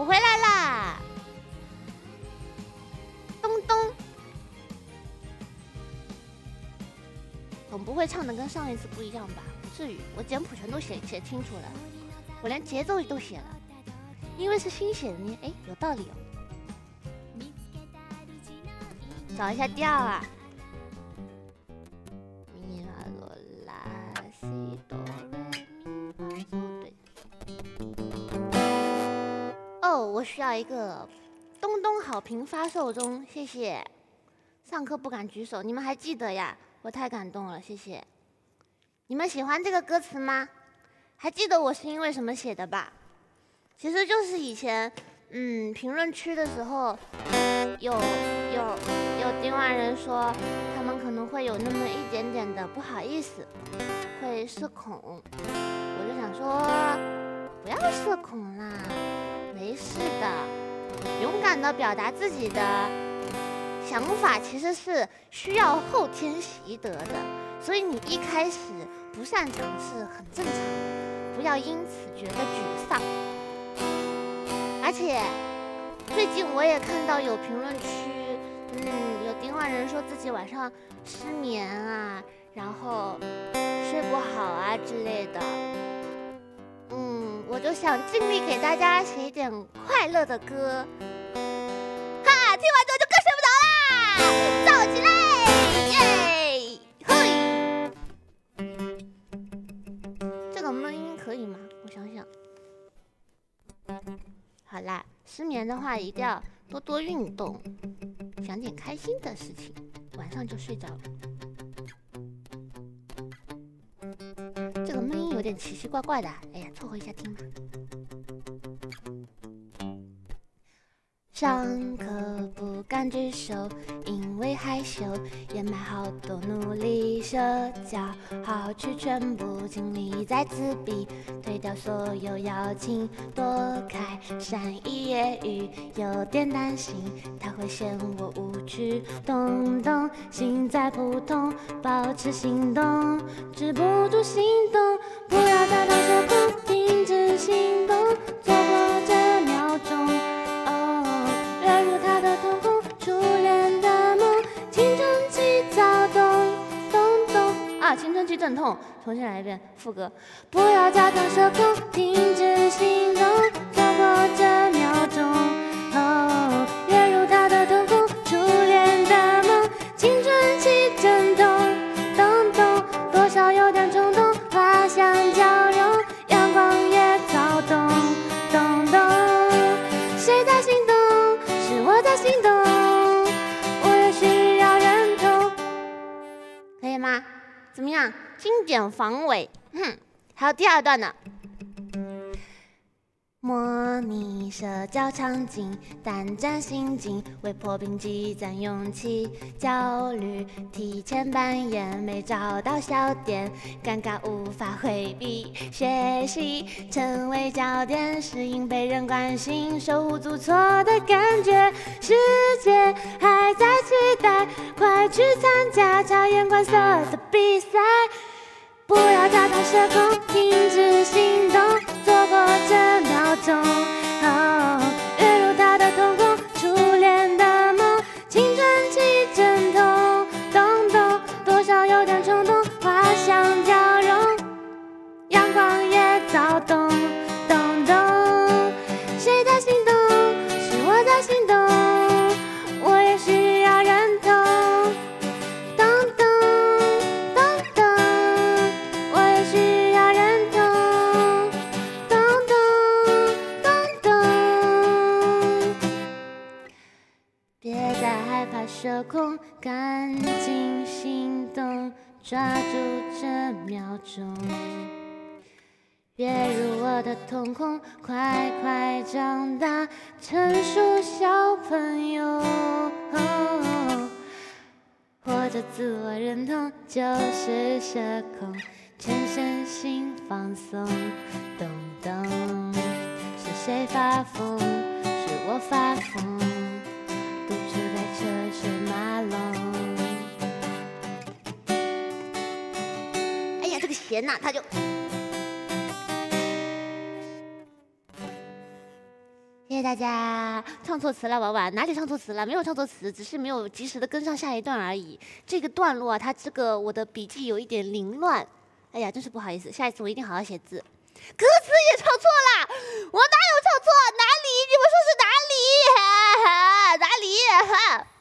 我回来啦！咚咚，总不会唱的跟上一次不一样吧？不至于，我简谱全都写写清楚了，我连节奏都写了，因为是新写的呢。哎，有道理哦。找一下调啊。我需要一个东东好评发售中，谢谢。上课不敢举手，你们还记得呀？我太感动了，谢谢。你们喜欢这个歌词吗？还记得我是因为什么写的吧？其实就是以前。嗯，评论区的时候，有有有丁万人说，他们可能会有那么一点点的不好意思，会社恐。我就想说，不要社恐啦，的，表达自己的想法，其实是需要后天习得的。所以你一开始不擅长是很正常的，不要因此觉得沮丧。而且最近我也看到有评论区，嗯，有丁万人说自己晚上失眠啊，然后睡不好啊之类的。嗯，我就想尽力给大家写一点快乐的歌。听完之后就更睡不着啦！燥起来，耶，嘿。这个闷音可以吗？我想想。好啦，失眠的话一定要多多运动，想点开心的事情，晚上就睡着了。这个闷音有点奇奇怪怪的，哎呀，凑合一下听吧。上课敢举手，因为害羞，掩埋好多努力社交，好去全部精力在自闭，推掉所有邀请，躲开善意言语，有点担心他会嫌我无趣，咚咚心在扑通，保持心动，止不住心动，不要再当社恐，停止心阵痛，重新来一遍副歌。不要假装社恐，停止心动，错过这秒钟。哦，跃入他的瞳孔，初恋的梦，青春期阵痛，动动，多少有点冲动，花香交融，阳光也躁动，动动。谁在心动？是我在心动，我也需要认同。可以吗？怎么样？经典防伪，哼，还有第二段呢。模拟社交场景，胆战心惊，为破冰积攒勇气，焦虑提前扮演，没找到笑点，尴尬无法回避，学习成为焦点，适应被人关心，手无足措的感觉，世界还在期待，快去参加察言观色的比赛。不要假装社恐，停止社恐，赶紧行动，抓住这秒钟，跃入我的瞳孔，快快长大，成熟小朋友。或者自我认同就是社恐，全身心放松，咚咚，是谁发疯？是我发疯。别闹他就。谢谢大家唱错词了婉婉哪里唱错词了？没有唱错词只是没有及时的跟上下一段而已。这个段落啊它这个我的笔记有一点凌乱。哎呀真是不好意思下一次我一定好好写字。歌词也唱错了我哪有唱错？哪里？你们说是哪里 哪里？哈